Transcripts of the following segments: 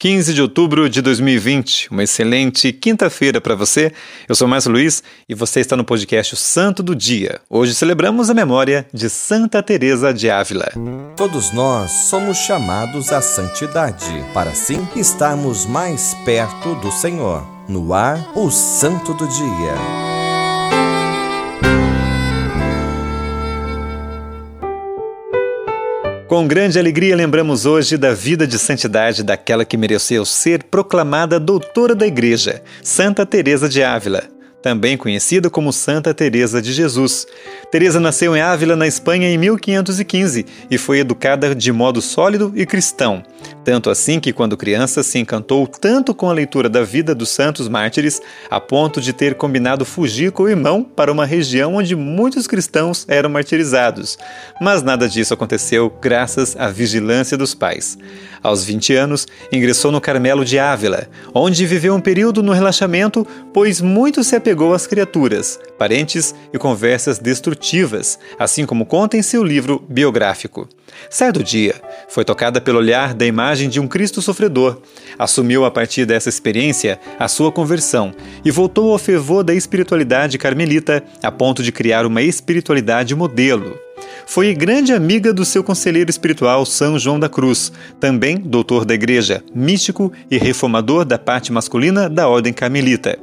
15 de outubro de 2020, uma excelente quinta-feira para você. Eu sou Márcio Luiz e você está no podcast o Santo do Dia. Hoje celebramos a memória de Santa Teresa de Ávila. Todos nós somos chamados à santidade, para assim estarmos mais perto do Senhor. No ar, o Santo do Dia. Com grande alegria lembramos hoje da vida de santidade daquela que mereceu ser proclamada doutora da Igreja, Santa Teresa de Ávila também conhecida como Santa Teresa de Jesus. Teresa nasceu em Ávila, na Espanha, em 1515 e foi educada de modo sólido e cristão. Tanto assim que, quando criança, se encantou tanto com a leitura da vida dos santos mártires, a ponto de ter combinado fugir com o irmão para uma região onde muitos cristãos eram martirizados. Mas nada disso aconteceu graças à vigilância dos pais. Aos 20 anos, ingressou no Carmelo de Ávila, onde viveu um período no relaxamento, pois muito se apegou às criaturas, parentes e conversas destrutivas, assim como conta em seu livro biográfico. Certo dia, foi tocada pelo olhar da imagem de um Cristo sofredor. Assumiu a partir dessa experiência a sua conversão e voltou ao fervor da espiritualidade carmelita a ponto de criar uma espiritualidade modelo. Foi grande amiga do seu conselheiro espiritual São João da Cruz, também doutor da Igreja, místico e reformador da parte masculina da Ordem Carmelita.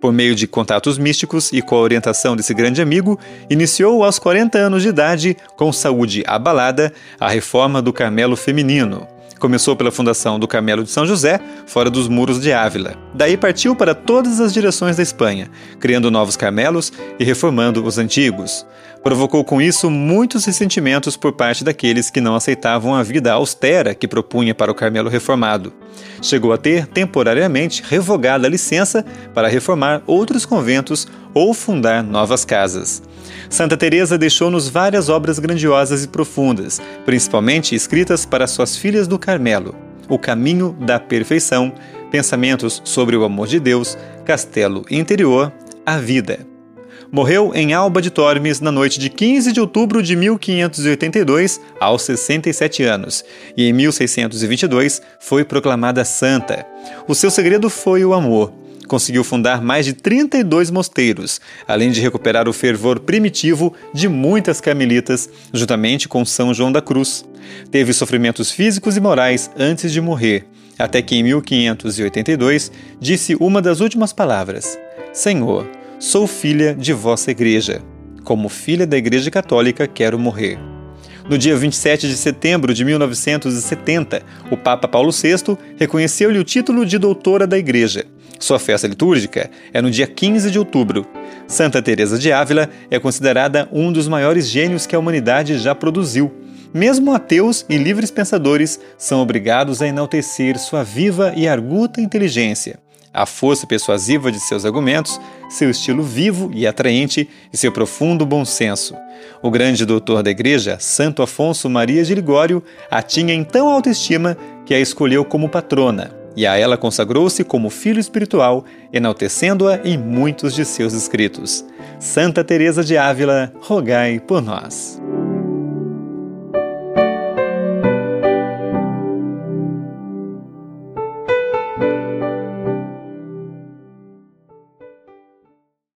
Por meio de contatos místicos e com a orientação desse grande amigo, iniciou aos 40 anos de idade, com saúde abalada, a reforma do Carmelo feminino. Começou pela fundação do Carmelo de São José, fora dos muros de Ávila. Daí partiu para todas as direções da Espanha, criando novos Carmelos e reformando os antigos. Provocou com isso muitos ressentimentos por parte daqueles que não aceitavam a vida austera que propunha para o Carmelo reformado. Chegou a ter temporariamente revogada a licença para reformar outros conventos ou fundar novas casas. Santa Teresa deixou-nos várias obras grandiosas e profundas, principalmente escritas para suas filhas do Carmelo: O Caminho da Perfeição, Pensamentos sobre o Amor de Deus, Castelo Interior, A Vida. Morreu em Alba de Tormes na noite de 15 de outubro de 1582, aos 67 anos, e em 1622 foi proclamada santa. O seu segredo foi o amor. Conseguiu fundar mais de 32 mosteiros, além de recuperar o fervor primitivo de muitas carmelitas, juntamente com São João da Cruz. Teve sofrimentos físicos e morais antes de morrer, até que em 1582 disse uma das últimas palavras: Senhor, Sou filha de vossa igreja. Como filha da Igreja Católica, quero morrer. No dia 27 de setembro de 1970, o Papa Paulo VI reconheceu-lhe o título de doutora da Igreja. Sua festa litúrgica é no dia 15 de outubro. Santa Teresa de Ávila é considerada um dos maiores gênios que a humanidade já produziu. Mesmo ateus e livres pensadores são obrigados a enaltecer sua viva e arguta inteligência a força persuasiva de seus argumentos, seu estilo vivo e atraente e seu profundo bom senso. O grande doutor da Igreja, Santo Afonso Maria de Ligório, a tinha em tão alta estima que a escolheu como patrona, e a ela consagrou-se como filho espiritual, enaltecendo-a em muitos de seus escritos. Santa Teresa de Ávila, rogai por nós.